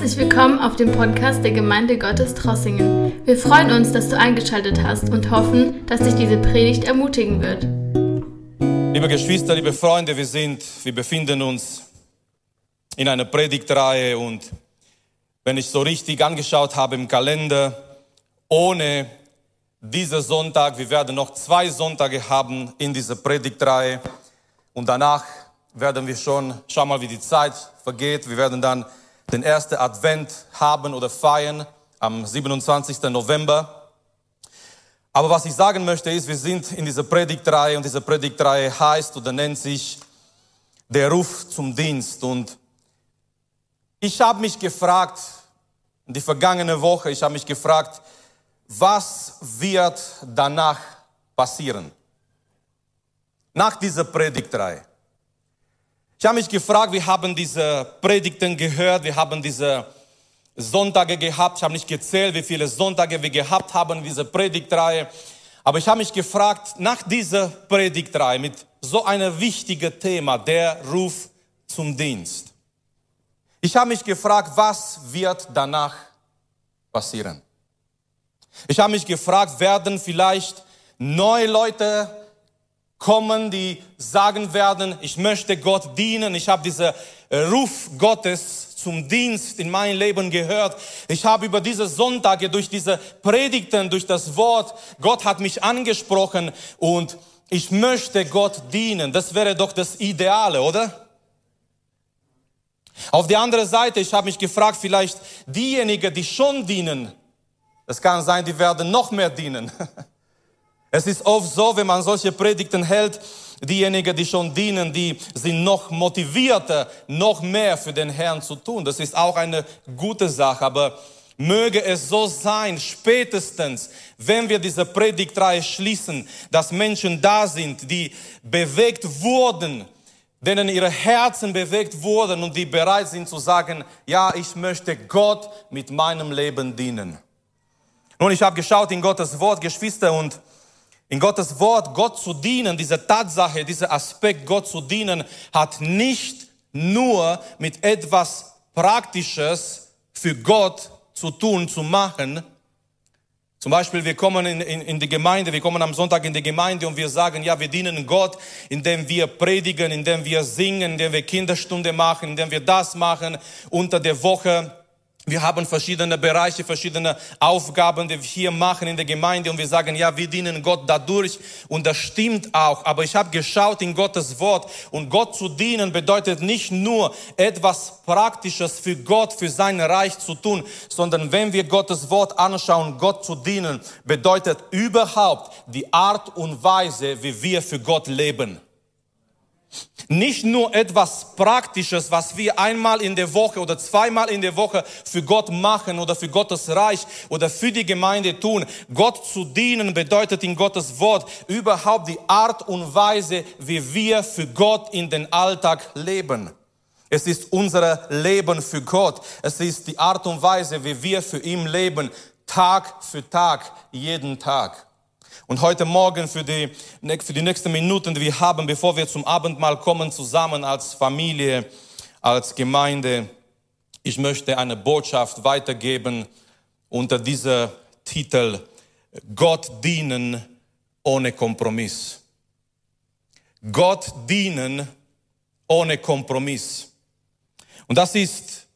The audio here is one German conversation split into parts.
Herzlich willkommen auf dem Podcast der Gemeinde Gottes Trossingen. Wir freuen uns, dass du eingeschaltet hast und hoffen, dass dich diese Predigt ermutigen wird. Liebe Geschwister, liebe Freunde, wir sind, wir befinden uns in einer Predigtreihe und wenn ich so richtig angeschaut habe im Kalender, ohne dieser Sonntag, wir werden noch zwei Sonntage haben in dieser Predigtreihe und danach werden wir schon, schau mal, wie die Zeit vergeht, wir werden dann den ersten Advent haben oder feiern am 27. November. Aber was ich sagen möchte ist, wir sind in dieser Predigtreihe und diese Predigtreihe heißt oder nennt sich der Ruf zum Dienst. Und ich habe mich gefragt, die vergangene Woche, ich habe mich gefragt, was wird danach passieren? Nach dieser Predigtreihe. Ich habe mich gefragt, wir haben diese Predigten gehört, wir haben diese Sonntage gehabt. Ich habe nicht gezählt, wie viele Sonntage wir gehabt haben, diese Predigtreihe. Aber ich habe mich gefragt, nach dieser Predigtreihe mit so einem wichtigen Thema, der Ruf zum Dienst. Ich habe mich gefragt, was wird danach passieren? Ich habe mich gefragt, werden vielleicht neue Leute kommen, die sagen werden, ich möchte Gott dienen. Ich habe diesen Ruf Gottes zum Dienst in mein Leben gehört. Ich habe über diese Sonntage, durch diese Predigten, durch das Wort, Gott hat mich angesprochen und ich möchte Gott dienen. Das wäre doch das Ideale, oder? Auf der anderen Seite, ich habe mich gefragt, vielleicht diejenigen, die schon dienen, es kann sein, die werden noch mehr dienen. Es ist oft so, wenn man solche Predigten hält, diejenigen, die schon dienen, die sind noch motivierter, noch mehr für den Herrn zu tun. Das ist auch eine gute Sache, aber möge es so sein, spätestens, wenn wir diese Predigtreihe schließen, dass Menschen da sind, die bewegt wurden, denen ihre Herzen bewegt wurden und die bereit sind zu sagen, ja, ich möchte Gott mit meinem Leben dienen. Nun, ich habe geschaut in Gottes Wort, Geschwister, und in Gottes Wort, Gott zu dienen, diese Tatsache, dieser Aspekt, Gott zu dienen, hat nicht nur mit etwas Praktisches für Gott zu tun, zu machen. Zum Beispiel, wir kommen in, in, in die Gemeinde, wir kommen am Sonntag in die Gemeinde und wir sagen, ja, wir dienen Gott, indem wir predigen, indem wir singen, indem wir Kinderstunde machen, indem wir das machen unter der Woche. Wir haben verschiedene Bereiche, verschiedene Aufgaben, die wir hier machen in der Gemeinde und wir sagen, ja, wir dienen Gott dadurch und das stimmt auch. Aber ich habe geschaut in Gottes Wort und Gott zu dienen bedeutet nicht nur etwas Praktisches für Gott, für sein Reich zu tun, sondern wenn wir Gottes Wort anschauen, Gott zu dienen, bedeutet überhaupt die Art und Weise, wie wir für Gott leben. Nicht nur etwas Praktisches, was wir einmal in der Woche oder zweimal in der Woche für Gott machen oder für Gottes Reich oder für die Gemeinde tun. Gott zu dienen bedeutet in Gottes Wort überhaupt die Art und Weise, wie wir für Gott in den Alltag leben. Es ist unser Leben für Gott. Es ist die Art und Weise, wie wir für ihn leben, Tag für Tag, jeden Tag. Und heute Morgen für die, für die nächsten Minuten, die wir haben, bevor wir zum Abendmahl kommen, zusammen als Familie, als Gemeinde, ich möchte eine Botschaft weitergeben unter dieser Titel Gott dienen ohne Kompromiss. Gott dienen ohne Kompromiss. Und das ist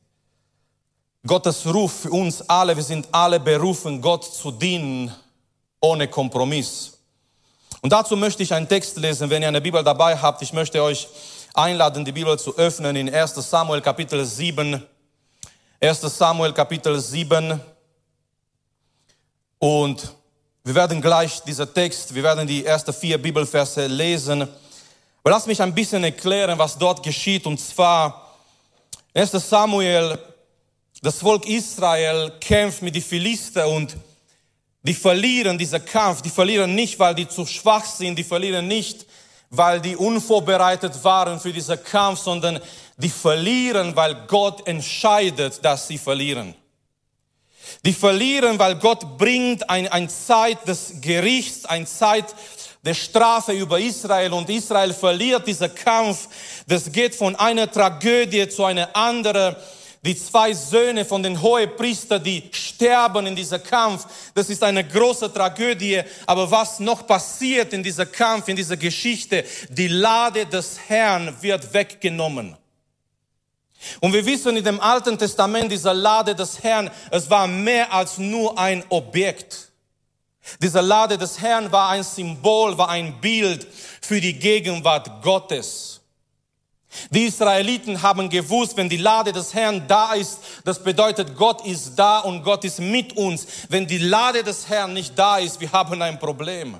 Gottes Ruf für uns alle. Wir sind alle berufen, Gott zu dienen ohne Kompromiss. Und dazu möchte ich einen Text lesen, wenn ihr eine Bibel dabei habt. Ich möchte euch einladen, die Bibel zu öffnen in 1 Samuel Kapitel 7. 1 Samuel Kapitel 7. Und wir werden gleich dieser Text, wir werden die ersten vier Bibelverse lesen. Aber lass mich ein bisschen erklären, was dort geschieht. Und zwar, 1 Samuel, das Volk Israel kämpft mit den Philister und die verlieren diesen Kampf, die verlieren nicht, weil die zu schwach sind, die verlieren nicht, weil die unvorbereitet waren für diesen Kampf, sondern die verlieren, weil Gott entscheidet, dass sie verlieren. Die verlieren, weil Gott bringt ein, ein Zeit des Gerichts, ein Zeit der Strafe über Israel und Israel verliert diesen Kampf. Das geht von einer Tragödie zu einer anderen Die zwei Söhne von den Hohepriester, die sterben in dieser Kampf, das ist eine große Tragödie. Aber was noch passiert in dieser Kampf, in dieser Geschichte, die Lade des Herrn wird weggenommen. Und wir wissen in dem Alten Testament, dieser Lade des Herrn, es war mehr als nur ein Objekt. Dieser Lade des Herrn war ein Symbol, war ein Bild für die Gegenwart Gottes. Die Israeliten haben gewusst, wenn die Lade des Herrn da ist, das bedeutet, Gott ist da und Gott ist mit uns. Wenn die Lade des Herrn nicht da ist, wir haben ein Problem.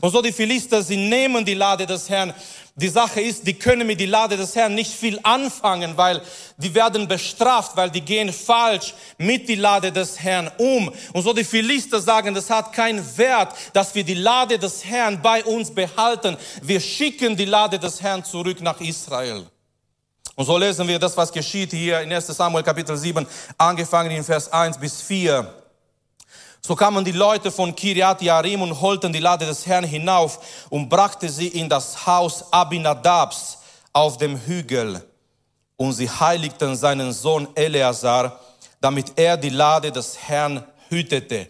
Und so die Philister, sie nehmen die Lade des Herrn. Die Sache ist, die können mit die Lade des Herrn nicht viel anfangen, weil die werden bestraft, weil die gehen falsch mit die Lade des Herrn um. Und so die Philister sagen, das hat keinen Wert, dass wir die Lade des Herrn bei uns behalten. Wir schicken die Lade des Herrn zurück nach Israel. Und so lesen wir das, was geschieht hier in 1 Samuel Kapitel 7, angefangen in Vers 1 bis 4. So kamen die Leute von Kiriat Yarim und holten die Lade des Herrn hinauf und brachte sie in das Haus Abinadabs auf dem Hügel. Und sie heiligten seinen Sohn Eleazar, damit er die Lade des Herrn hütete.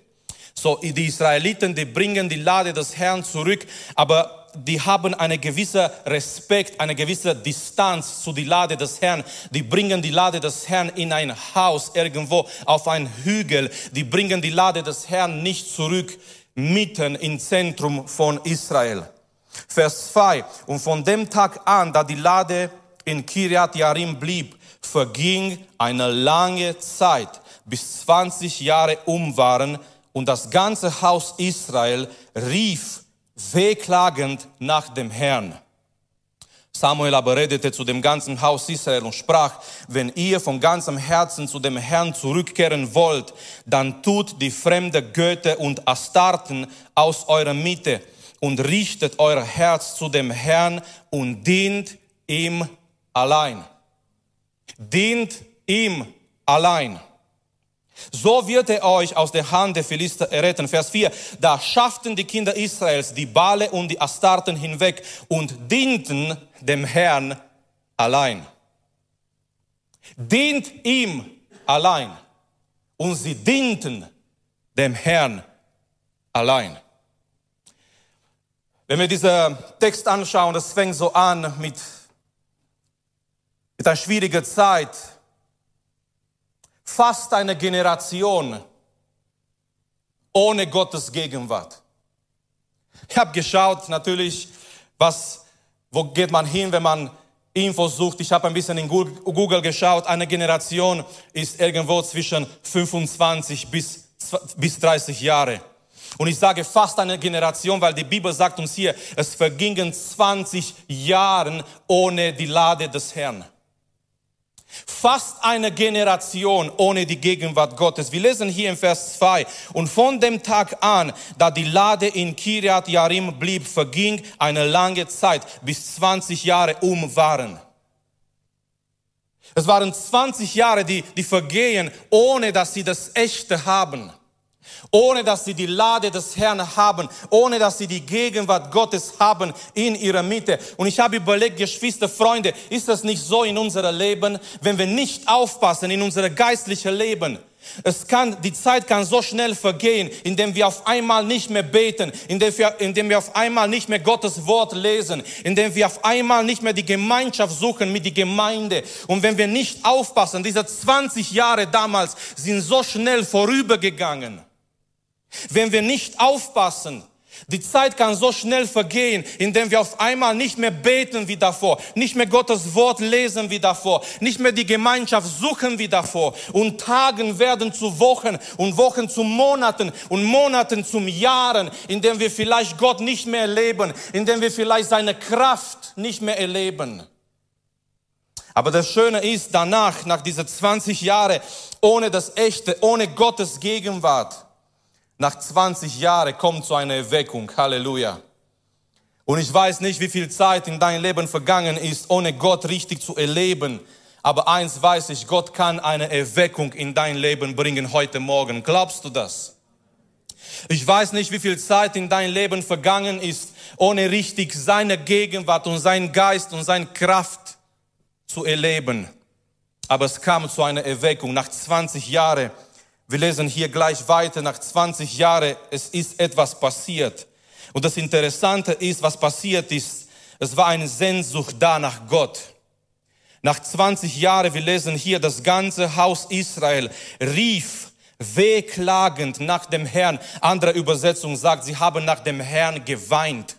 So, die Israeliten, die bringen die Lade des Herrn zurück, aber die haben eine gewisse Respekt, eine gewisse Distanz zu die Lade des Herrn. Die bringen die Lade des Herrn in ein Haus irgendwo auf einen Hügel. Die bringen die Lade des Herrn nicht zurück mitten im Zentrum von Israel. Vers 2. Und von dem Tag an, da die Lade in Kiriat Yarim blieb, verging eine lange Zeit, bis 20 Jahre um waren und das ganze Haus Israel rief wehklagend nach dem Herrn. Samuel aber redete zu dem ganzen Haus Israel und sprach, wenn ihr von ganzem Herzen zu dem Herrn zurückkehren wollt, dann tut die fremde Götter und Astarten aus eurer Mitte und richtet euer Herz zu dem Herrn und dient ihm allein. Dient ihm allein. So wird er euch aus der Hand der Philister erretten. Vers 4. Da schafften die Kinder Israels die Bale und die Astarten hinweg und dienten dem Herrn allein. Dient ihm allein. Und sie dienten dem Herrn allein. Wenn wir diesen Text anschauen, das fängt so an mit, mit einer schwierigen Zeit fast eine Generation ohne Gottes Gegenwart. Ich habe geschaut, natürlich, was, wo geht man hin, wenn man Infos sucht. Ich habe ein bisschen in Google geschaut. Eine Generation ist irgendwo zwischen 25 bis, bis 30 Jahre. Und ich sage fast eine Generation, weil die Bibel sagt uns hier, es vergingen 20 Jahre ohne die Lade des Herrn. Fast eine Generation ohne die Gegenwart Gottes. Wir lesen hier im Vers 2. Und von dem Tag an, da die Lade in Kiriat Yarim blieb, verging eine lange Zeit, bis 20 Jahre um waren. Es waren 20 Jahre, die, die vergehen, ohne dass sie das Echte haben ohne dass sie die Lade des Herrn haben, ohne dass sie die Gegenwart Gottes haben in ihrer Mitte. Und ich habe überlegt, Geschwister, Freunde, ist das nicht so in unserem Leben, wenn wir nicht aufpassen in unser geistliches Leben? Es kann, die Zeit kann so schnell vergehen, indem wir auf einmal nicht mehr beten, indem wir, indem wir auf einmal nicht mehr Gottes Wort lesen, indem wir auf einmal nicht mehr die Gemeinschaft suchen mit die Gemeinde. Und wenn wir nicht aufpassen, diese 20 Jahre damals sind so schnell vorübergegangen. Wenn wir nicht aufpassen, die Zeit kann so schnell vergehen, indem wir auf einmal nicht mehr beten wie davor, nicht mehr Gottes Wort lesen wie davor, nicht mehr die Gemeinschaft suchen wie davor. Und Tagen werden zu Wochen und Wochen zu Monaten und Monaten zum Jahren, indem wir vielleicht Gott nicht mehr erleben, indem wir vielleicht seine Kraft nicht mehr erleben. Aber das Schöne ist, danach, nach diesen 20 Jahren, ohne das Echte, ohne Gottes Gegenwart, nach 20 Jahren kommt so eine Erweckung. Halleluja. Und ich weiß nicht, wie viel Zeit in deinem Leben vergangen ist, ohne Gott richtig zu erleben. Aber eins weiß ich, Gott kann eine Erweckung in dein Leben bringen heute Morgen. Glaubst du das? Ich weiß nicht, wie viel Zeit in dein Leben vergangen ist, ohne richtig seine Gegenwart und sein Geist und seine Kraft zu erleben. aber es kam zu einer Erweckung nach 20 Jahren. Wir lesen hier gleich weiter, nach 20 Jahren, es ist etwas passiert. Und das Interessante ist, was passiert ist, es war eine Sehnsucht da nach Gott. Nach 20 Jahren, wir lesen hier, das ganze Haus Israel rief wehklagend nach dem Herrn. Andere Übersetzung sagt, sie haben nach dem Herrn geweint.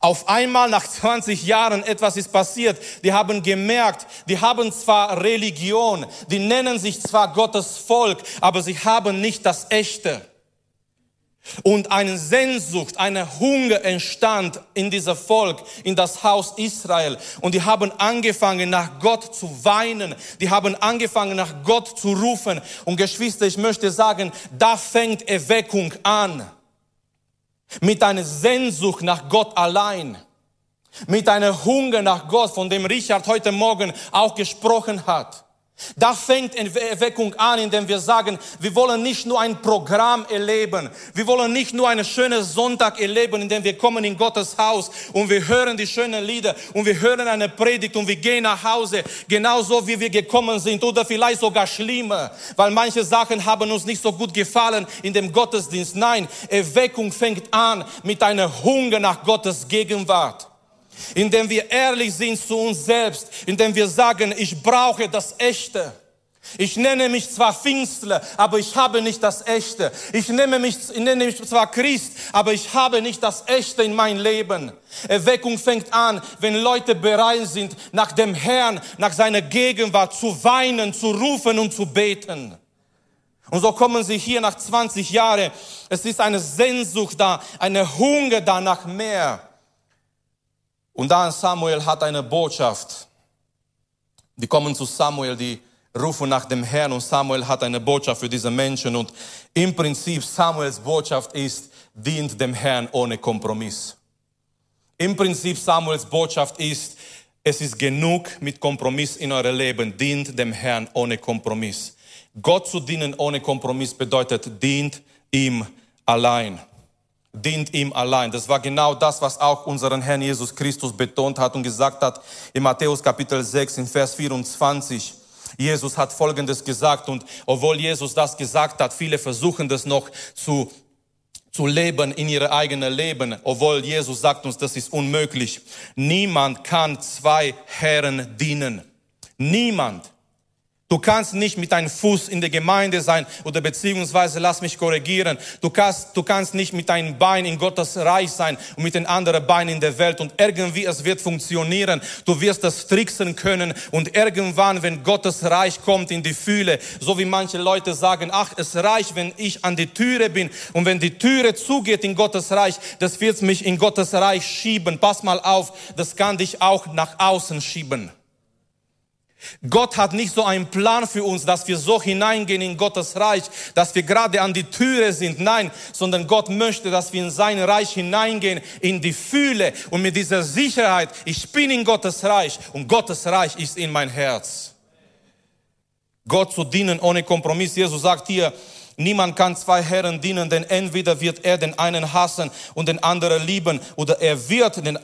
Auf einmal nach 20 Jahren etwas ist passiert. Die haben gemerkt, die haben zwar Religion, die nennen sich zwar Gottes Volk, aber sie haben nicht das Echte. Und eine Sehnsucht, eine Hunger entstand in dieser Volk, in das Haus Israel. Und die haben angefangen, nach Gott zu weinen. Die haben angefangen, nach Gott zu rufen. Und Geschwister, ich möchte sagen, da fängt Erweckung an. Mit einer Sehnsucht nach Gott allein. Mit einer Hunger nach Gott, von dem Richard heute Morgen auch gesprochen hat. Da fängt Erweckung an, indem wir sagen, wir wollen nicht nur ein Programm erleben, wir wollen nicht nur einen schönen Sonntag erleben, indem wir kommen in Gottes Haus und wir hören die schönen Lieder und wir hören eine Predigt und wir gehen nach Hause, genauso wie wir gekommen sind oder vielleicht sogar schlimmer, weil manche Sachen haben uns nicht so gut gefallen in dem Gottesdienst. Nein, Erweckung fängt an mit einer Hunger nach Gottes Gegenwart indem wir ehrlich sind zu uns selbst, indem wir sagen, ich brauche das Echte. Ich nenne mich zwar Pfingstler, aber ich habe nicht das Echte. Ich nenne mich, ich nenne mich zwar Christ, aber ich habe nicht das Echte in mein Leben. Erweckung fängt an, wenn Leute bereit sind, nach dem Herrn, nach seiner Gegenwart zu weinen, zu rufen und zu beten. Und so kommen sie hier nach 20 Jahren. Es ist eine Sehnsucht da, eine Hunger da nach mehr. Und dann Samuel hat eine Botschaft. Die kommen zu Samuel, die rufen nach dem Herrn und Samuel hat eine Botschaft für diese Menschen. Und im Prinzip Samuels Botschaft ist, dient dem Herrn ohne Kompromiss. Im Prinzip Samuels Botschaft ist, es ist genug mit Kompromiss in eurem Leben. Dient dem Herrn ohne Kompromiss. Gott zu dienen ohne Kompromiss bedeutet, dient ihm allein dient ihm allein. Das war genau das, was auch unseren Herrn Jesus Christus betont hat und gesagt hat in Matthäus Kapitel 6 in Vers 24. Jesus hat Folgendes gesagt und obwohl Jesus das gesagt hat, viele versuchen das noch zu zu leben in ihr eigenen Leben, obwohl Jesus sagt uns, das ist unmöglich. Niemand kann zwei Herren dienen. Niemand. Du kannst nicht mit deinem Fuß in der Gemeinde sein oder beziehungsweise, lass mich korrigieren, du kannst, du kannst nicht mit deinem Bein in Gottes Reich sein und mit den anderen Beinen in der Welt und irgendwie es wird funktionieren. Du wirst das tricksen können und irgendwann, wenn Gottes Reich kommt in die Fühle, so wie manche Leute sagen, ach, es reicht, wenn ich an die Türe bin und wenn die Türe zugeht in Gottes Reich, das wird mich in Gottes Reich schieben. Pass mal auf, das kann dich auch nach außen schieben. Gott hat nicht so einen Plan für uns, dass wir so hineingehen in Gottes Reich, dass wir gerade an die Türe sind. Nein, sondern Gott möchte, dass wir in sein Reich hineingehen, in die Fühle und mit dieser Sicherheit, ich bin in Gottes Reich und Gottes Reich ist in mein Herz. Gott zu dienen ohne Kompromiss. Jesus sagt hier, Niemand kann zwei Herren dienen, denn entweder wird er den einen hassen und den anderen lieben oder er wird den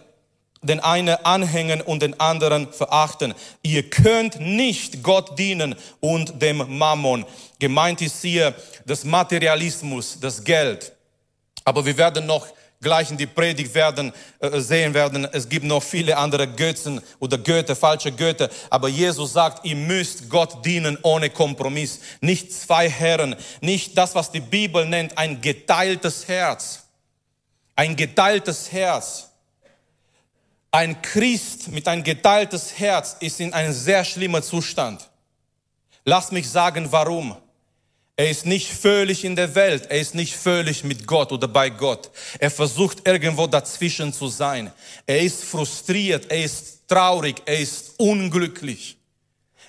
den einen anhängen und den anderen verachten. Ihr könnt nicht Gott dienen und dem Mammon. Gemeint ist hier das Materialismus, das Geld. Aber wir werden noch gleich in die Predigt werden, äh, sehen werden, es gibt noch viele andere Götzen oder Götter, falsche Götter. Aber Jesus sagt, ihr müsst Gott dienen ohne Kompromiss. Nicht zwei Herren, nicht das, was die Bibel nennt, ein geteiltes Herz. Ein geteiltes Herz. Ein Christ mit ein geteiltes Herz ist in einem sehr schlimmen Zustand. Lass mich sagen, warum. Er ist nicht völlig in der Welt, er ist nicht völlig mit Gott oder bei Gott. Er versucht irgendwo dazwischen zu sein. Er ist frustriert, er ist traurig, er ist unglücklich.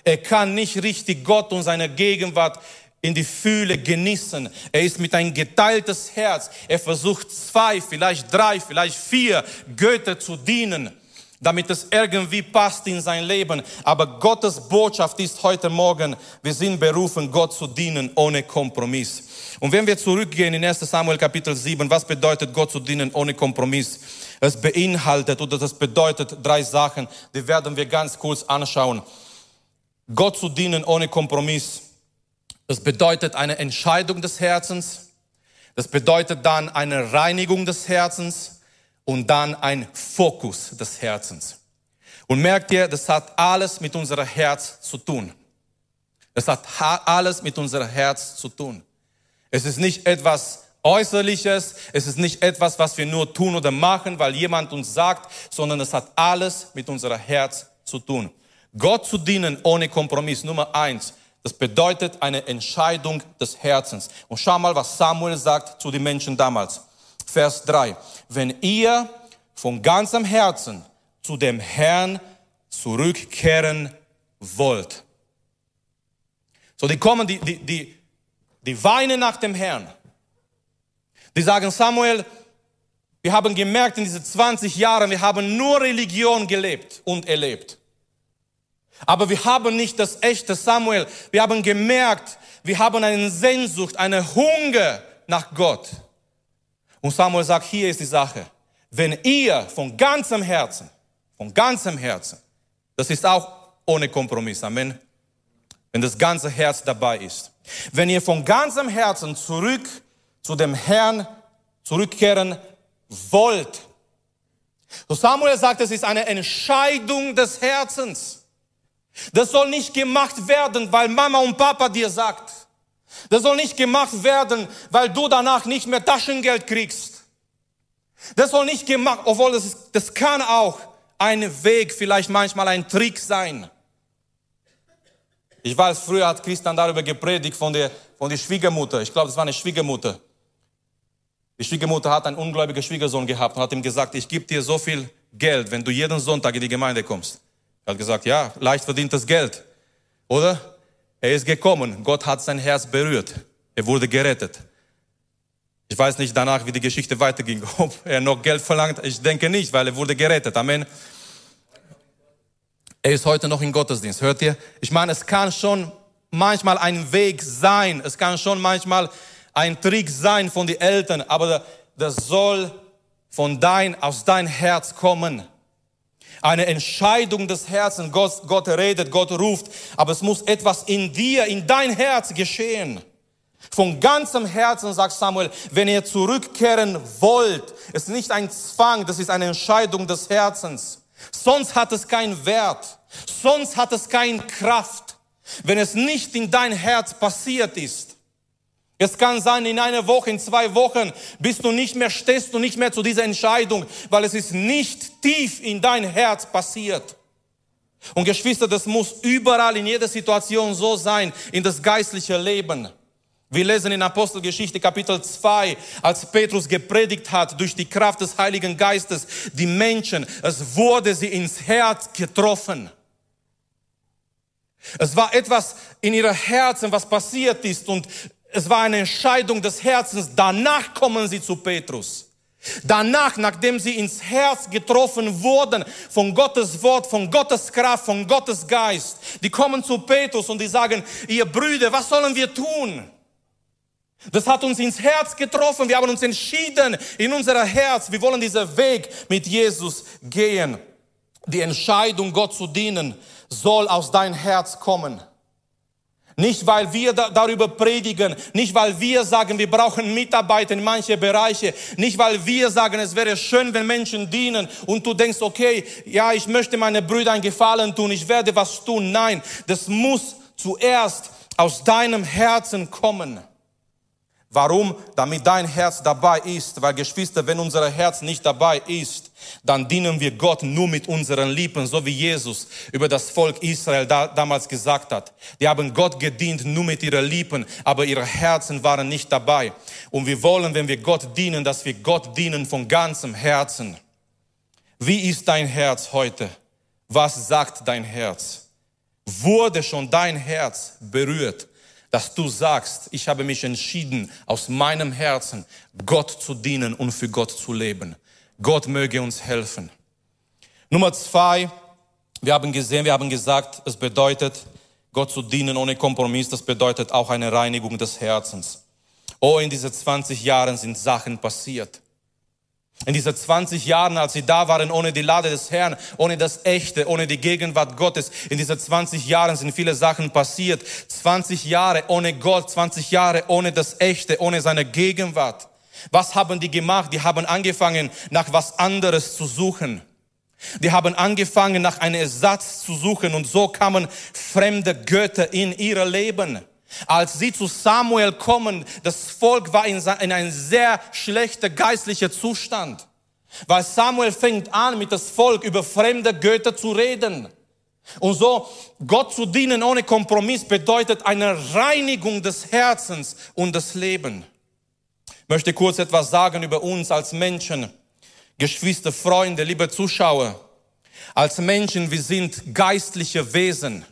Er kann nicht richtig Gott und seine Gegenwart in die Fühle genießen. Er ist mit ein geteiltes Herz. Er versucht zwei, vielleicht drei, vielleicht vier Götter zu dienen, damit es irgendwie passt in sein Leben. Aber Gottes Botschaft ist heute Morgen, wir sind berufen, Gott zu dienen ohne Kompromiss. Und wenn wir zurückgehen in 1 Samuel Kapitel 7, was bedeutet Gott zu dienen ohne Kompromiss? Es beinhaltet oder das bedeutet drei Sachen, die werden wir ganz kurz anschauen. Gott zu dienen ohne Kompromiss. Das bedeutet eine Entscheidung des Herzens. Das bedeutet dann eine Reinigung des Herzens und dann ein Fokus des Herzens. Und merkt ihr, das hat alles mit unserem Herz zu tun. Das hat alles mit unserem Herz zu tun. Es ist nicht etwas Äußerliches, es ist nicht etwas, was wir nur tun oder machen, weil jemand uns sagt, sondern es hat alles mit unserem Herz zu tun. Gott zu dienen ohne Kompromiss, Nummer eins, das bedeutet eine Entscheidung des Herzens. Und schau mal, was Samuel sagt zu den Menschen damals. Vers drei: Wenn ihr von ganzem Herzen zu dem Herrn zurückkehren wollt. So, die kommen, die, die, die, die weinen nach dem Herrn. Die sagen, Samuel, wir haben gemerkt in diesen 20 Jahren, wir haben nur Religion gelebt und erlebt. Aber wir haben nicht das echte Samuel. Wir haben gemerkt, wir haben eine Sehnsucht, eine Hunger nach Gott. Und Samuel sagt, hier ist die Sache. Wenn ihr von ganzem Herzen, von ganzem Herzen, das ist auch ohne Kompromiss, Amen, wenn das ganze Herz dabei ist. Wenn ihr von ganzem Herzen zurück zu dem Herrn zurückkehren wollt. So Samuel sagt, es ist eine Entscheidung des Herzens. Das soll nicht gemacht werden, weil Mama und Papa dir sagt. Das soll nicht gemacht werden, weil du danach nicht mehr Taschengeld kriegst. Das soll nicht gemacht, obwohl das, ist, das kann auch ein Weg, vielleicht manchmal ein Trick sein. Ich weiß, früher hat Christian darüber gepredigt von der, von der Schwiegermutter. Ich glaube, das war eine Schwiegermutter. Die Schwiegermutter hat einen ungläubigen Schwiegersohn gehabt und hat ihm gesagt, ich gebe dir so viel Geld, wenn du jeden Sonntag in die Gemeinde kommst. Er hat gesagt, ja, leicht verdientes Geld. Oder? Er ist gekommen. Gott hat sein Herz berührt. Er wurde gerettet. Ich weiß nicht danach, wie die Geschichte weiterging. Ob er noch Geld verlangt, ich denke nicht, weil er wurde gerettet. Amen. Er ist heute noch im Gottesdienst. Hört ihr? Ich meine, es kann schon manchmal ein Weg sein. Es kann schon manchmal ein Trick sein von den Eltern, aber das soll von dein, aus dein Herz kommen. Eine Entscheidung des Herzens. Gott, Gott redet, Gott ruft, aber es muss etwas in dir, in dein Herz geschehen. Von ganzem Herzen sagt Samuel, wenn ihr zurückkehren wollt, ist nicht ein Zwang, das ist eine Entscheidung des Herzens. Sonst hat es keinen Wert. Sonst hat es keine Kraft. Wenn es nicht in dein Herz passiert ist. Es kann sein, in einer Woche, in zwei Wochen bist du nicht mehr, stehst du nicht mehr zu dieser Entscheidung, weil es ist nicht tief in dein Herz passiert. Und Geschwister, das muss überall in jeder Situation so sein, in das geistliche Leben. Wir lesen in Apostelgeschichte Kapitel 2, als Petrus gepredigt hat durch die Kraft des Heiligen Geistes, die Menschen, es wurde sie ins Herz getroffen. Es war etwas in ihrem Herzen, was passiert ist und es war eine Entscheidung des Herzens. Danach kommen sie zu Petrus. Danach, nachdem sie ins Herz getroffen wurden von Gottes Wort, von Gottes Kraft, von Gottes Geist, die kommen zu Petrus und die sagen, ihr Brüder, was sollen wir tun? Das hat uns ins Herz getroffen. Wir haben uns entschieden in unser Herz. Wir wollen diesen Weg mit Jesus gehen. Die Entscheidung, Gott zu dienen, soll aus dein Herz kommen. Nicht, weil wir da, darüber predigen, nicht, weil wir sagen, wir brauchen Mitarbeiter in manche Bereiche, nicht, weil wir sagen, es wäre schön, wenn Menschen dienen und du denkst, okay, ja, ich möchte meine Brüder einen Gefallen tun, ich werde was tun. Nein, das muss zuerst aus deinem Herzen kommen. Warum? Damit dein Herz dabei ist. Weil Geschwister, wenn unser Herz nicht dabei ist, dann dienen wir Gott nur mit unseren Lippen, so wie Jesus über das Volk Israel da, damals gesagt hat. Die haben Gott gedient nur mit ihren Lippen, aber ihre Herzen waren nicht dabei. Und wir wollen, wenn wir Gott dienen, dass wir Gott dienen von ganzem Herzen. Wie ist dein Herz heute? Was sagt dein Herz? Wurde schon dein Herz berührt? Dass du sagst, ich habe mich entschieden, aus meinem Herzen Gott zu dienen und für Gott zu leben. Gott möge uns helfen. Nummer zwei, wir haben gesehen, wir haben gesagt, es bedeutet, Gott zu dienen ohne Kompromiss, das bedeutet auch eine Reinigung des Herzens. Oh, in diesen 20 Jahren sind Sachen passiert. In diesen 20 Jahren, als sie da waren, ohne die Lade des Herrn, ohne das Echte, ohne die Gegenwart Gottes, in diesen 20 Jahren sind viele Sachen passiert. 20 Jahre ohne Gott, 20 Jahre ohne das Echte, ohne seine Gegenwart. Was haben die gemacht? Die haben angefangen, nach was anderes zu suchen. Die haben angefangen, nach einem Ersatz zu suchen und so kamen fremde Götter in ihr Leben. Als sie zu Samuel kommen, das Volk war in, in einem sehr schlechten geistlichen Zustand. Weil Samuel fängt an, mit das Volk über fremde Götter zu reden. Und so Gott zu dienen ohne Kompromiss bedeutet eine Reinigung des Herzens und des Lebens. Ich möchte kurz etwas sagen über uns als Menschen. Geschwister, Freunde, liebe Zuschauer. Als Menschen, wir sind geistliche Wesen.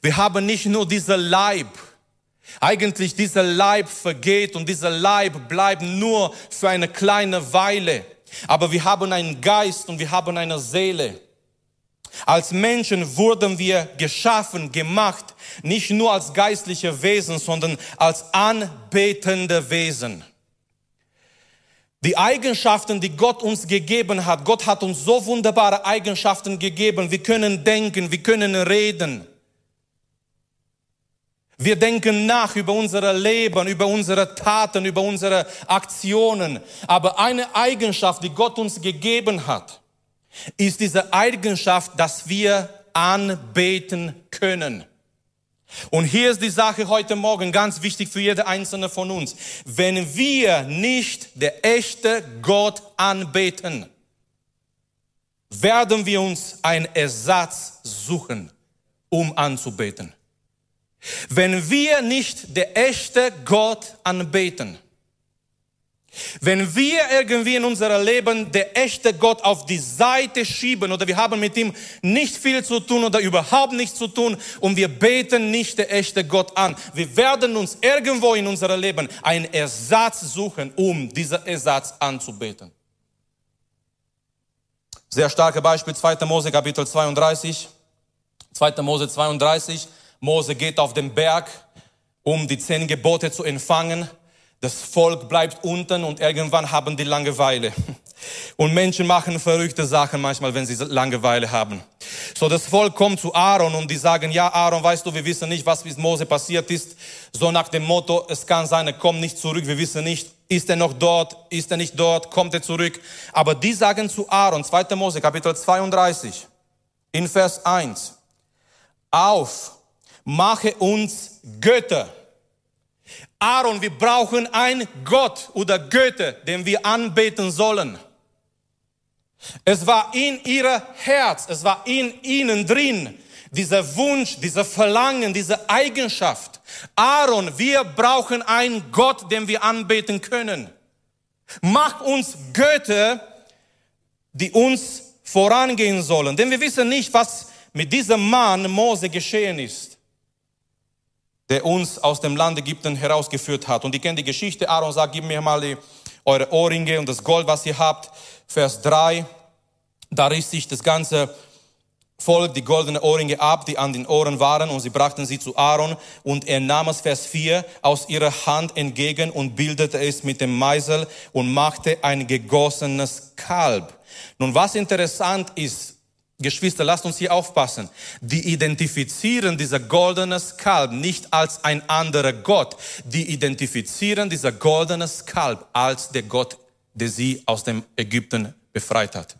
Wir haben nicht nur dieser Leib. Eigentlich dieser Leib vergeht und dieser Leib bleibt nur für eine kleine Weile. Aber wir haben einen Geist und wir haben eine Seele. Als Menschen wurden wir geschaffen, gemacht, nicht nur als geistliche Wesen, sondern als anbetende Wesen. Die Eigenschaften, die Gott uns gegeben hat, Gott hat uns so wunderbare Eigenschaften gegeben. Wir können denken, wir können reden. Wir denken nach über unser Leben, über unsere Taten, über unsere Aktionen. Aber eine Eigenschaft, die Gott uns gegeben hat, ist diese Eigenschaft, dass wir anbeten können. Und hier ist die Sache heute Morgen ganz wichtig für jede einzelne von uns. Wenn wir nicht der echte Gott anbeten, werden wir uns einen Ersatz suchen, um anzubeten. Wenn wir nicht der echte Gott anbeten, wenn wir irgendwie in unserem Leben der echte Gott auf die Seite schieben oder wir haben mit ihm nicht viel zu tun oder überhaupt nichts zu tun und wir beten nicht der echte Gott an, wir werden uns irgendwo in unserem Leben einen Ersatz suchen, um diesen Ersatz anzubeten. Sehr starke Beispiel 2. Mose Kapitel 32. 2. Mose 32. Mose geht auf den Berg, um die zehn Gebote zu empfangen. Das Volk bleibt unten und irgendwann haben die Langeweile. Und Menschen machen verrückte Sachen manchmal, wenn sie Langeweile haben. So, das Volk kommt zu Aaron und die sagen, ja, Aaron, weißt du, wir wissen nicht, was mit Mose passiert ist. So nach dem Motto, es kann sein, er kommt nicht zurück, wir wissen nicht, ist er noch dort, ist er nicht dort, kommt er zurück. Aber die sagen zu Aaron, 2. Mose, Kapitel 32, in Vers 1, auf, mache uns Götter Aaron, wir brauchen einen Gott oder Götter, den wir anbeten sollen. Es war in ihr Herz, es war in ihnen drin, dieser Wunsch, dieser Verlangen, diese Eigenschaft. Aaron, wir brauchen einen Gott, den wir anbeten können. Mach uns Götter, die uns vorangehen sollen. Denn wir wissen nicht, was mit diesem Mann Mose geschehen ist der uns aus dem Land Ägypten herausgeführt hat. Und ihr kennt die Geschichte. Aaron sagt, gib mir mal die, eure Ohrringe und das Gold, was ihr habt. Vers 3, da riss sich das ganze Volk die goldenen Ohrringe ab, die an den Ohren waren, und sie brachten sie zu Aaron, und er nahm es, Vers 4, aus ihrer Hand entgegen und bildete es mit dem Meisel und machte ein gegossenes Kalb. Nun, was interessant ist, Geschwister, lasst uns hier aufpassen. Die identifizieren dieser goldene Skalp nicht als ein anderer Gott. Die identifizieren dieser goldene Skalp als der Gott, der sie aus dem Ägypten befreit hat.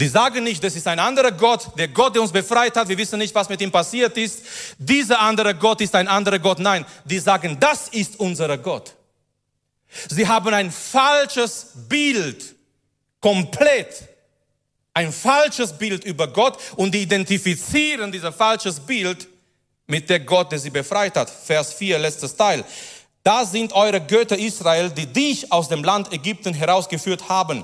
Die sagen nicht, das ist ein anderer Gott, der Gott, der uns befreit hat. Wir wissen nicht, was mit ihm passiert ist. Dieser andere Gott ist ein anderer Gott. Nein, die sagen, das ist unser Gott. Sie haben ein falsches Bild, komplett ein falsches Bild über Gott und die identifizieren dieses falsches Bild mit der Gott, der sie befreit hat. Vers 4, letztes Teil. Da sind eure Götter Israel, die dich aus dem Land Ägypten herausgeführt haben.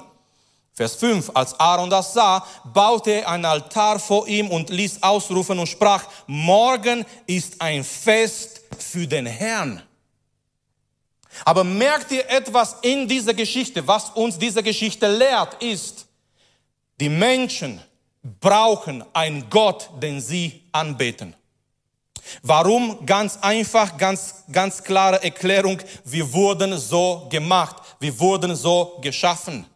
Vers 5, als Aaron das sah, baute er einen Altar vor ihm und ließ ausrufen und sprach, morgen ist ein Fest für den Herrn. Aber merkt ihr etwas in dieser Geschichte, was uns diese Geschichte lehrt, ist, die Menschen brauchen einen Gott, den sie anbeten. Warum? Ganz einfach, ganz, ganz klare Erklärung. Wir wurden so gemacht. Wir wurden so geschaffen.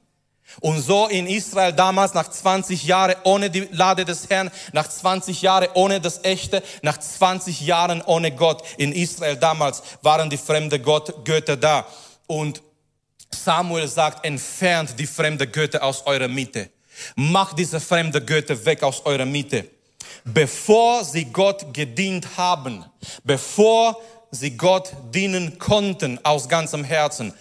Und so in Israel damals nach 20 Jahren ohne die Lade des Herrn, nach 20 Jahren ohne das Echte, nach 20 Jahren ohne Gott. In Israel damals waren die fremde Gott, Götter da. Und Samuel sagt, entfernt die fremde Götter aus eurer Mitte. Macht diese fremde Götter weg aus eurer Mitte. Bevor sie Gott gedient haben, bevor sie Gott dienen konnten aus ganzem Herzen,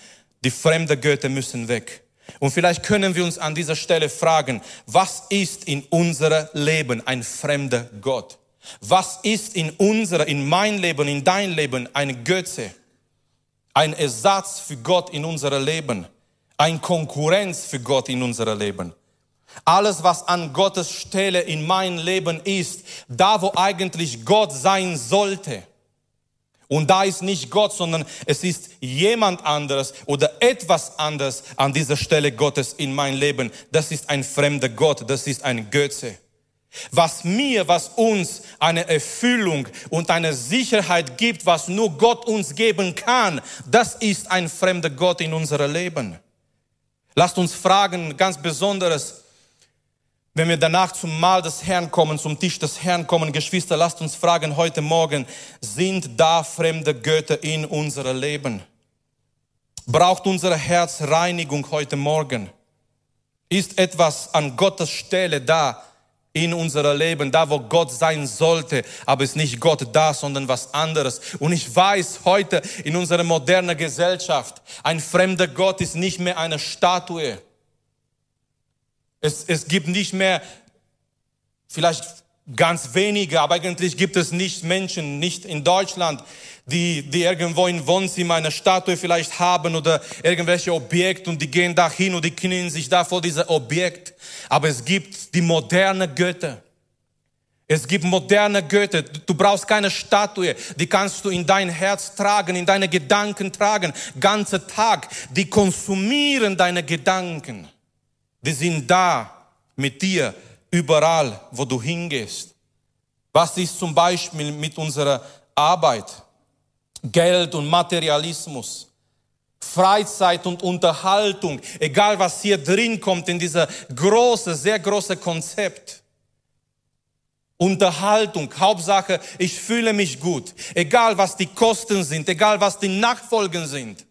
die fremde Götter müssen weg. Und vielleicht können wir uns an dieser Stelle fragen, was ist in unserem Leben ein fremder Gott? Was ist in unserer, in mein Leben, in dein Leben eine Götze? Ein Ersatz für Gott in unserem Leben? Ein Konkurrenz für Gott in unserem Leben? Alles, was an Gottes Stelle in mein Leben ist, da wo eigentlich Gott sein sollte, und da ist nicht Gott, sondern es ist jemand anderes oder etwas anderes an dieser Stelle Gottes in mein Leben. Das ist ein fremder Gott, das ist ein Götze. Was mir, was uns eine Erfüllung und eine Sicherheit gibt, was nur Gott uns geben kann, das ist ein fremder Gott in unserem Leben. Lasst uns fragen, ganz besonderes, wenn wir danach zum Mahl des Herrn kommen, zum Tisch des Herrn kommen, Geschwister, lasst uns fragen heute Morgen, sind da fremde Götter in unserem Leben? Braucht unser Herz Reinigung heute Morgen? Ist etwas an Gottes Stelle da in unserem Leben, da wo Gott sein sollte, aber ist nicht Gott da, sondern was anderes. Und ich weiß heute in unserer modernen Gesellschaft, ein fremder Gott ist nicht mehr eine Statue es, es gibt nicht mehr, vielleicht ganz wenige, aber eigentlich gibt es nicht Menschen, nicht in Deutschland, die, die irgendwo im Wohnzimmer eine Statue vielleicht haben oder irgendwelche Objekte und die gehen da hin und die knien sich da vor diesem Objekt. Aber es gibt die moderne Götter. Es gibt moderne Götter. Du brauchst keine Statue. Die kannst du in dein Herz tragen, in deine Gedanken tragen. Ganze Tag. Die konsumieren deine Gedanken. Die sind da mit dir überall, wo du hingehst. Was ist zum Beispiel mit unserer Arbeit? Geld und Materialismus. Freizeit und Unterhaltung, egal was hier drin kommt in dieser große, sehr große Konzept. Unterhaltung, Hauptsache, ich fühle mich gut, egal was die Kosten sind, egal was die Nachfolgen sind.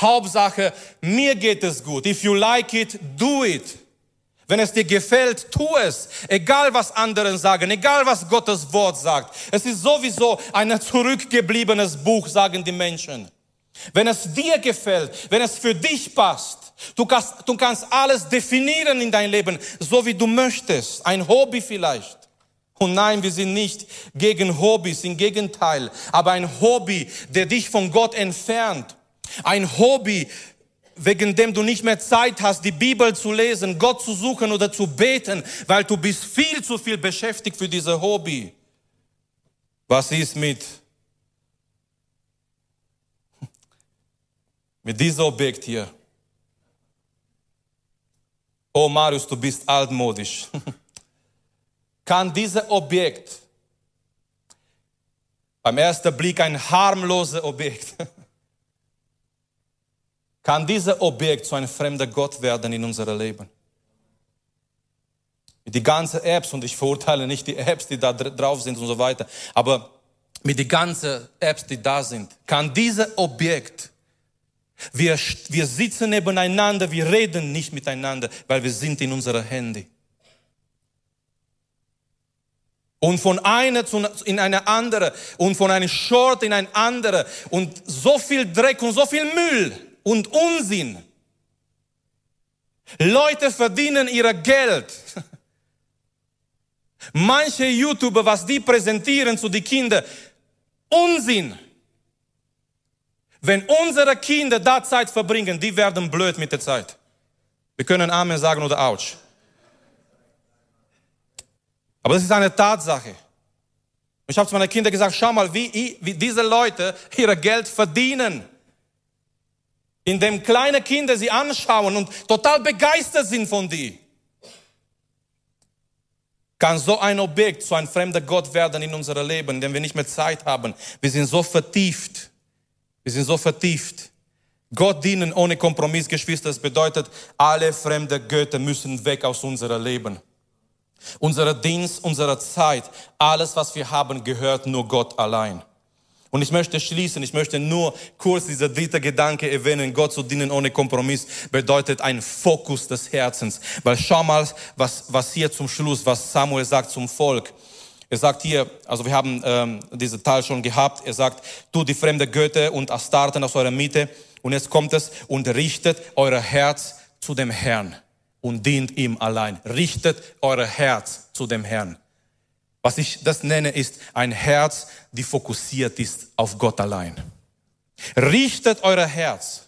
Hauptsache, mir geht es gut. If you like it, do it. Wenn es dir gefällt, tu es. Egal was anderen sagen, egal was Gottes Wort sagt. Es ist sowieso ein zurückgebliebenes Buch, sagen die Menschen. Wenn es dir gefällt, wenn es für dich passt, du kannst, du kannst alles definieren in dein Leben, so wie du möchtest. Ein Hobby vielleicht. Und nein, wir sind nicht gegen Hobbys, im Gegenteil. Aber ein Hobby, der dich von Gott entfernt ein Hobby, wegen dem du nicht mehr Zeit hast, die Bibel zu lesen, Gott zu suchen oder zu beten, weil du bist viel zu viel beschäftigt für diese Hobby. Was ist mit, mit diesem Objekt hier? Oh Marius, du bist altmodisch. Kann dieses Objekt beim ersten Blick ein harmloses Objekt kann dieser Objekt zu einem fremden Gott werden in unserem Leben. Mit die ganzen Apps, und ich verurteile nicht die Apps, die da drauf sind und so weiter, aber mit die ganzen Apps, die da sind, kann dieser Objekt, wir, wir sitzen nebeneinander, wir reden nicht miteinander, weil wir sind in unserer Handy. Und von einer zu, in eine andere und von einem Short in ein andere und so viel Dreck und so viel Müll und Unsinn. Leute verdienen ihr Geld. Manche YouTuber, was die präsentieren zu den Kindern, Unsinn. Wenn unsere Kinder da Zeit verbringen, die werden blöd mit der Zeit. Wir können Amen sagen oder Autsch. Aber das ist eine Tatsache. Ich habe zu meinen Kindern gesagt, schau mal, wie, wie diese Leute ihr Geld verdienen in dem kleine Kinder sie anschauen und total begeistert sind von dir. Kann so ein Objekt zu einem fremden Gott werden in unserem Leben, denn wir nicht mehr Zeit haben. Wir sind so vertieft. Wir sind so vertieft. Gott dienen ohne Kompromiss, Geschwister, das bedeutet, alle fremde Götter müssen weg aus unserem Leben. Unser Dienst, unsere Zeit, alles, was wir haben, gehört nur Gott allein. Und ich möchte schließen, ich möchte nur kurz dieser dritte Gedanke erwähnen. Gott zu dienen ohne Kompromiss bedeutet ein Fokus des Herzens. Weil schau mal, was, was hier zum Schluss, was Samuel sagt zum Volk. Er sagt hier, also wir haben ähm, diese Teil schon gehabt, er sagt, tu die fremde Götter und Astarten aus eurer Mitte. Und jetzt kommt es, und richtet euer Herz zu dem Herrn und dient ihm allein. Richtet euer Herz zu dem Herrn. Was ich das nenne, ist ein Herz, die fokussiert ist auf Gott allein. Richtet euer Herz.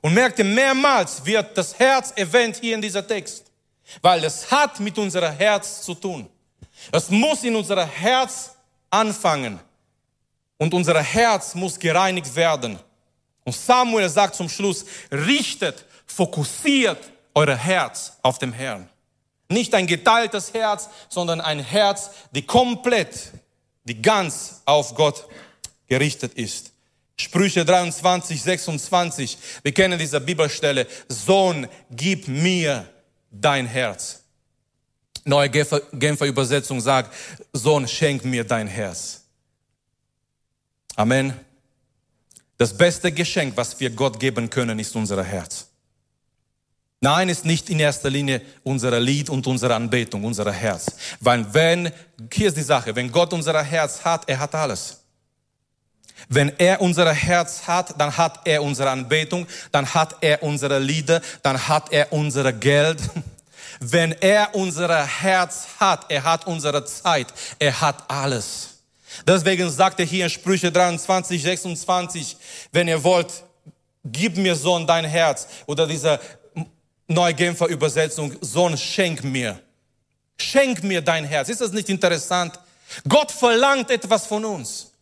Und merkt ihr, mehrmals wird das Herz erwähnt hier in dieser Text. Weil es hat mit unserem Herz zu tun. Es muss in unser Herz anfangen. Und unser Herz muss gereinigt werden. Und Samuel sagt zum Schluss, richtet, fokussiert euer Herz auf dem Herrn. Nicht ein geteiltes Herz, sondern ein Herz, die komplett, die ganz auf Gott gerichtet ist. Sprüche 23, 26. Wir kennen diese Bibelstelle. Sohn, gib mir dein Herz. Neue Genfer, Genfer Übersetzung sagt, Sohn, schenk mir dein Herz. Amen. Das beste Geschenk, was wir Gott geben können, ist unser Herz. Nein, ist nicht in erster Linie unser Lied und unsere Anbetung, unser Herz. Weil wenn, hier ist die Sache, wenn Gott unser Herz hat, er hat alles. Wenn er unser Herz hat, dann hat er unsere Anbetung, dann hat er unsere Lieder, dann hat er unser Geld. Wenn er unser Herz hat, er hat unsere Zeit, er hat alles. Deswegen sagt er hier in Sprüche 23, 26, wenn ihr wollt, gib mir Sohn dein Herz. Oder dieser Neugenfer Übersetzung, Sohn, schenk mir. Schenk mir dein Herz. Ist das nicht interessant? Gott verlangt etwas von uns.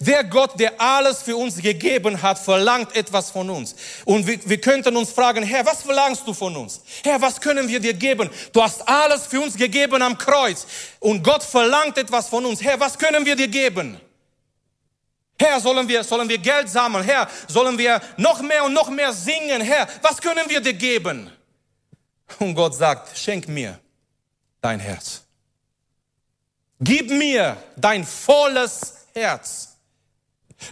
Der Gott, der alles für uns gegeben hat, verlangt etwas von uns. Und wir, wir könnten uns fragen, Herr, was verlangst du von uns? Herr, was können wir dir geben? Du hast alles für uns gegeben am Kreuz. Und Gott verlangt etwas von uns. Herr, was können wir dir geben? Herr, sollen wir, sollen wir Geld sammeln? Herr, sollen wir noch mehr und noch mehr singen? Herr, was können wir dir geben? Und Gott sagt, schenk mir dein Herz. Gib mir dein volles Herz.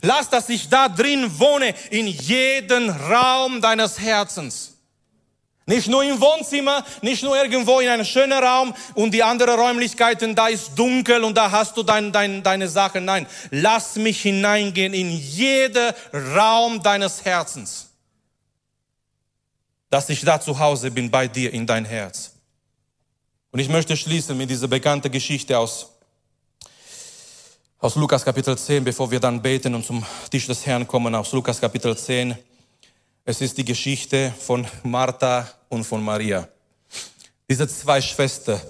Lass, dass ich da drin wohne, in jeden Raum deines Herzens. Nicht nur im Wohnzimmer, nicht nur irgendwo in einem schönen Raum und die anderen Räumlichkeiten, da ist dunkel und da hast du dein, dein, deine Sachen. Nein, lass mich hineingehen in jeden Raum deines Herzens dass ich da zu Hause bin bei dir in dein Herz. Und ich möchte schließen mit dieser bekannten Geschichte aus, aus Lukas Kapitel 10, bevor wir dann beten und zum Tisch des Herrn kommen, aus Lukas Kapitel 10. Es ist die Geschichte von Martha und von Maria. Diese zwei Schwestern.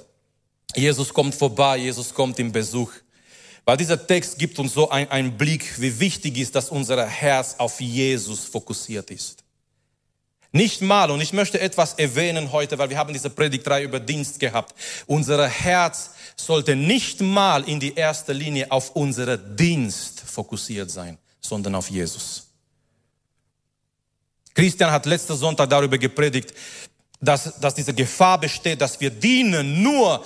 Jesus kommt vorbei, Jesus kommt im Besuch. Weil dieser Text gibt uns so einen Blick, wie wichtig ist, dass unser Herz auf Jesus fokussiert ist. Nicht mal, und ich möchte etwas erwähnen heute, weil wir haben diese Predigtreihe über Dienst gehabt. Unser Herz sollte nicht mal in die erste Linie auf unseren Dienst fokussiert sein, sondern auf Jesus. Christian hat letzten Sonntag darüber gepredigt, dass, dass diese Gefahr besteht, dass wir dienen nur,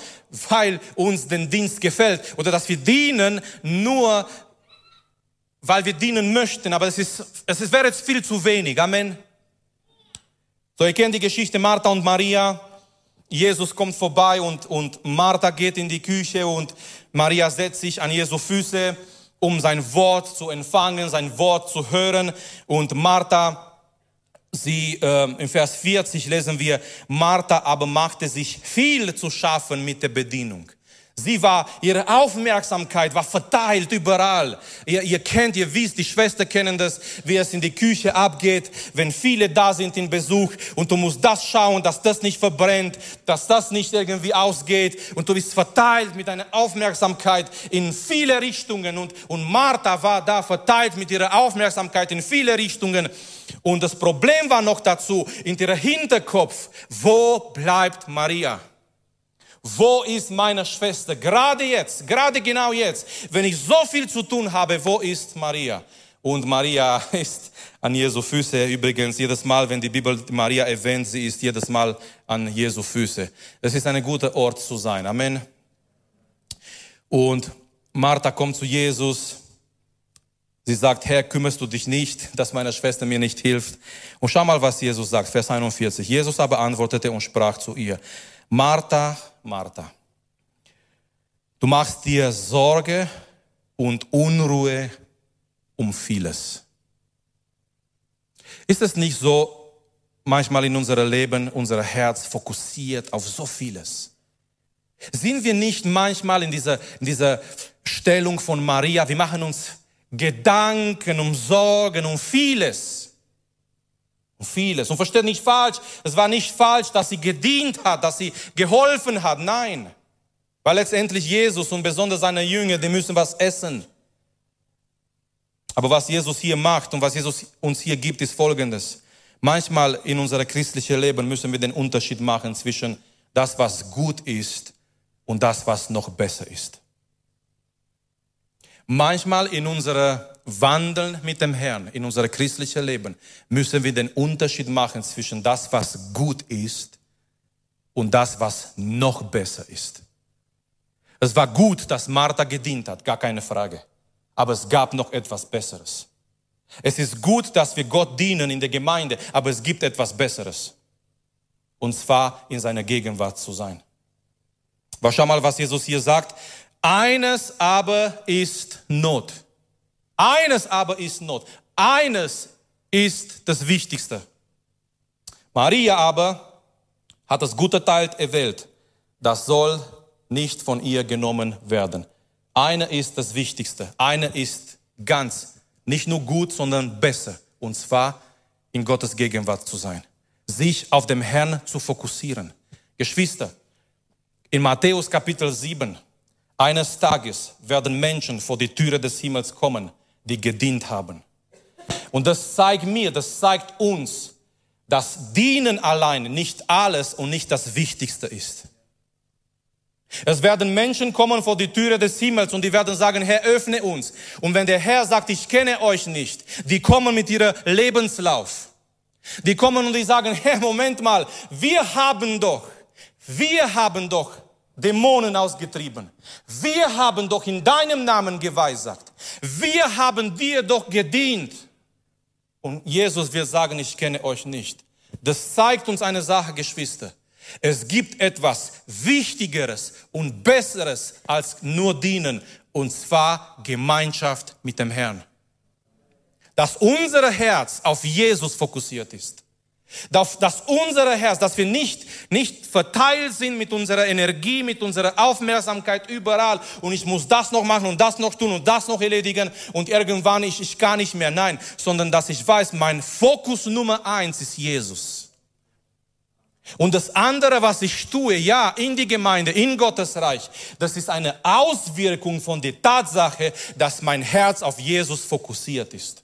weil uns den Dienst gefällt oder dass wir dienen nur, weil wir dienen möchten. Aber es ist, es wäre jetzt viel zu wenig. Amen. So, ihr kennt die Geschichte Martha und Maria. Jesus kommt vorbei und, und Martha geht in die Küche und Maria setzt sich an Jesu Füße, um sein Wort zu empfangen, sein Wort zu hören. Und Martha, sie, äh, im Vers 40 lesen wir, Martha aber machte sich viel zu schaffen mit der Bedienung. Sie war, ihre Aufmerksamkeit war verteilt überall. Ihr, ihr kennt, ihr wisst, die Schwestern kennen das, wie es in die Küche abgeht, wenn viele da sind in Besuch und du musst das schauen, dass das nicht verbrennt, dass das nicht irgendwie ausgeht und du bist verteilt mit deiner Aufmerksamkeit in viele Richtungen und, und Martha war da verteilt mit ihrer Aufmerksamkeit in viele Richtungen und das Problem war noch dazu, in ihrem Hinterkopf, wo bleibt Maria? Wo ist meine Schwester? Gerade jetzt, gerade genau jetzt, wenn ich so viel zu tun habe, wo ist Maria? Und Maria ist an Jesu Füße. Übrigens, jedes Mal, wenn die Bibel Maria erwähnt, sie ist jedes Mal an Jesu Füße. Das ist ein guter Ort zu sein. Amen. Und Martha kommt zu Jesus. Sie sagt, Herr, kümmerst du dich nicht, dass meine Schwester mir nicht hilft? Und schau mal, was Jesus sagt, Vers 41. Jesus aber antwortete und sprach zu ihr, Martha, Martha, du machst dir Sorge und Unruhe um vieles. Ist es nicht so, manchmal in unserem Leben, unser Herz fokussiert auf so vieles? Sind wir nicht manchmal in dieser, in dieser Stellung von Maria, wir machen uns Gedanken um Sorgen, um vieles. Um vieles. Und versteht nicht falsch, es war nicht falsch, dass sie gedient hat, dass sie geholfen hat. Nein. Weil letztendlich Jesus und besonders seine Jünger, die müssen was essen. Aber was Jesus hier macht und was Jesus uns hier gibt, ist Folgendes. Manchmal in unserem christlichen Leben müssen wir den Unterschied machen zwischen das, was gut ist und das, was noch besser ist. Manchmal in unserem Wandeln mit dem Herrn, in unserem christlichen Leben, müssen wir den Unterschied machen zwischen das, was gut ist und das, was noch besser ist. Es war gut, dass Martha gedient hat, gar keine Frage aber es gab noch etwas Besseres. Es ist gut, dass wir Gott dienen in der Gemeinde, aber es gibt etwas Besseres. Und zwar in seiner Gegenwart zu sein. Aber schau mal, was Jesus hier sagt. Eines aber ist Not. Eines aber ist Not. Eines ist das Wichtigste. Maria aber hat das gute Teil erwählt. Das soll nicht von ihr genommen werden. Eine ist das Wichtigste. Eine ist ganz, nicht nur gut, sondern besser. Und zwar in Gottes Gegenwart zu sein. Sich auf dem Herrn zu fokussieren. Geschwister, in Matthäus Kapitel 7, eines Tages werden Menschen vor die Türe des Himmels kommen, die gedient haben. Und das zeigt mir, das zeigt uns, dass Dienen allein nicht alles und nicht das Wichtigste ist. Es werden Menschen kommen vor die Türe des Himmels und die werden sagen, Herr, öffne uns. Und wenn der Herr sagt, ich kenne euch nicht, die kommen mit ihrem Lebenslauf. Die kommen und die sagen, Herr, Moment mal, wir haben doch, wir haben doch Dämonen ausgetrieben. Wir haben doch in deinem Namen geweissagt. Wir haben dir doch gedient. Und Jesus wird sagen, ich kenne euch nicht. Das zeigt uns eine Sache, Geschwister. Es gibt etwas Wichtigeres und Besseres als nur dienen, und zwar Gemeinschaft mit dem Herrn. Dass unser Herz auf Jesus fokussiert ist. Dass, dass unser Herz, dass wir nicht, nicht verteilt sind mit unserer Energie, mit unserer Aufmerksamkeit überall und ich muss das noch machen und das noch tun und das noch erledigen und irgendwann ich, ich kann nicht mehr. Nein, sondern dass ich weiß, mein Fokus Nummer eins ist Jesus. Und das andere, was ich tue, ja, in die Gemeinde, in Gottes Reich, das ist eine Auswirkung von der Tatsache, dass mein Herz auf Jesus fokussiert ist.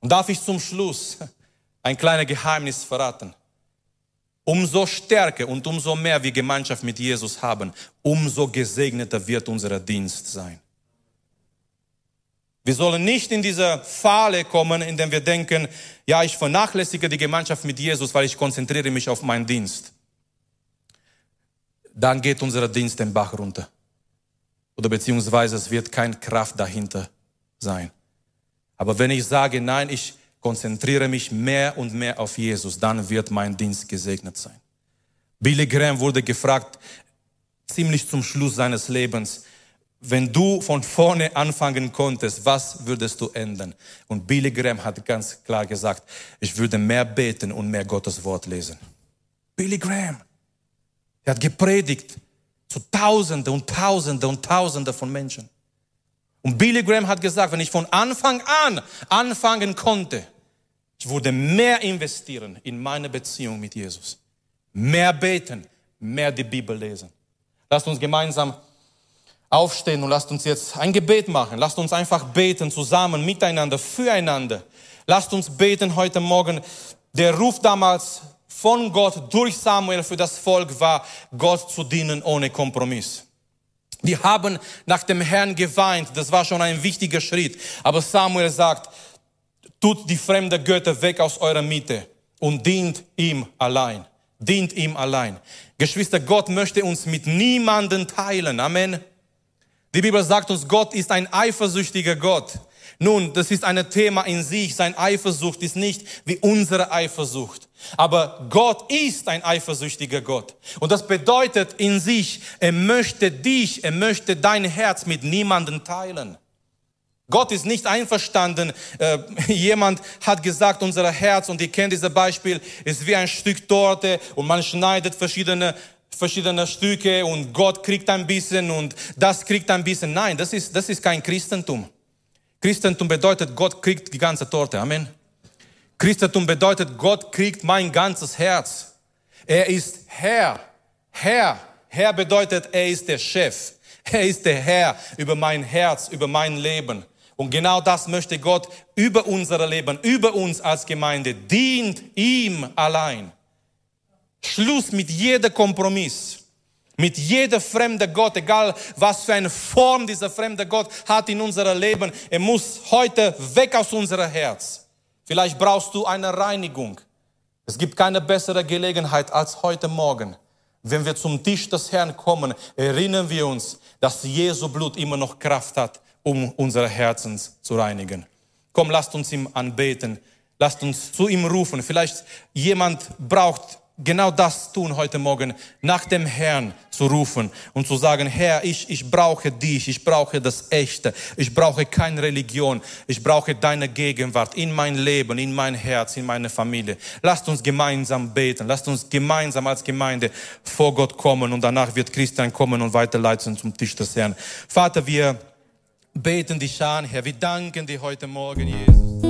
Und darf ich zum Schluss ein kleines Geheimnis verraten? Umso stärker und umso mehr wir Gemeinschaft mit Jesus haben, umso gesegneter wird unser Dienst sein. Wir sollen nicht in diese Falle kommen, in der wir denken, ja, ich vernachlässige die Gemeinschaft mit Jesus, weil ich konzentriere mich auf meinen Dienst. Dann geht unser Dienst den Bach runter. Oder beziehungsweise es wird keine Kraft dahinter sein. Aber wenn ich sage, nein, ich konzentriere mich mehr und mehr auf Jesus, dann wird mein Dienst gesegnet sein. Billy Graham wurde gefragt, ziemlich zum Schluss seines Lebens, wenn du von vorne anfangen konntest, was würdest du ändern? Und Billy Graham hat ganz klar gesagt, ich würde mehr beten und mehr Gottes Wort lesen. Billy Graham. Er hat gepredigt zu Tausende und Tausende und Tausende von Menschen. Und Billy Graham hat gesagt, wenn ich von Anfang an anfangen konnte, ich würde mehr investieren in meine Beziehung mit Jesus. Mehr beten, mehr die Bibel lesen. Lasst uns gemeinsam aufstehen und lasst uns jetzt ein Gebet machen. Lasst uns einfach beten zusammen, miteinander, füreinander. Lasst uns beten heute Morgen. Der Ruf damals von Gott durch Samuel für das Volk war, Gott zu dienen ohne Kompromiss. Die haben nach dem Herrn geweint. Das war schon ein wichtiger Schritt. Aber Samuel sagt, tut die fremde Götter weg aus eurer Mitte und dient ihm allein. Dient ihm allein. Geschwister, Gott möchte uns mit niemanden teilen. Amen. Die Bibel sagt uns, Gott ist ein eifersüchtiger Gott. Nun, das ist ein Thema in sich. Sein Eifersucht ist nicht wie unsere Eifersucht. Aber Gott ist ein eifersüchtiger Gott. Und das bedeutet in sich, er möchte dich, er möchte dein Herz mit niemandem teilen. Gott ist nicht einverstanden. Äh, jemand hat gesagt, unser Herz, und ihr kennt dieses Beispiel, ist wie ein Stück Torte und man schneidet verschiedene verschiedene Stücke und Gott kriegt ein bisschen und das kriegt ein bisschen. Nein, das ist, das ist kein Christentum. Christentum bedeutet, Gott kriegt die ganze Torte. Amen. Christentum bedeutet, Gott kriegt mein ganzes Herz. Er ist Herr. Herr. Herr bedeutet, er ist der Chef. Er ist der Herr über mein Herz, über mein Leben. Und genau das möchte Gott über unser Leben, über uns als Gemeinde. Dient ihm allein. Schluss mit jeder Kompromiss. Mit jeder fremde Gott, egal was für eine Form dieser fremde Gott hat in unserem Leben, er muss heute weg aus unserem Herz. Vielleicht brauchst du eine Reinigung. Es gibt keine bessere Gelegenheit als heute Morgen. Wenn wir zum Tisch des Herrn kommen, erinnern wir uns, dass Jesu Blut immer noch Kraft hat, um unsere Herzen zu reinigen. Komm, lasst uns ihm anbeten. Lasst uns zu ihm rufen. Vielleicht jemand braucht genau das tun heute Morgen, nach dem Herrn zu rufen und zu sagen, Herr, ich, ich brauche dich, ich brauche das Echte, ich brauche keine Religion, ich brauche deine Gegenwart in mein Leben, in mein Herz, in meine Familie. Lasst uns gemeinsam beten, lasst uns gemeinsam als Gemeinde vor Gott kommen und danach wird Christian kommen und weiterleiten zum Tisch des Herrn. Vater, wir beten dich an, Herr, wir danken dir heute Morgen, Jesus.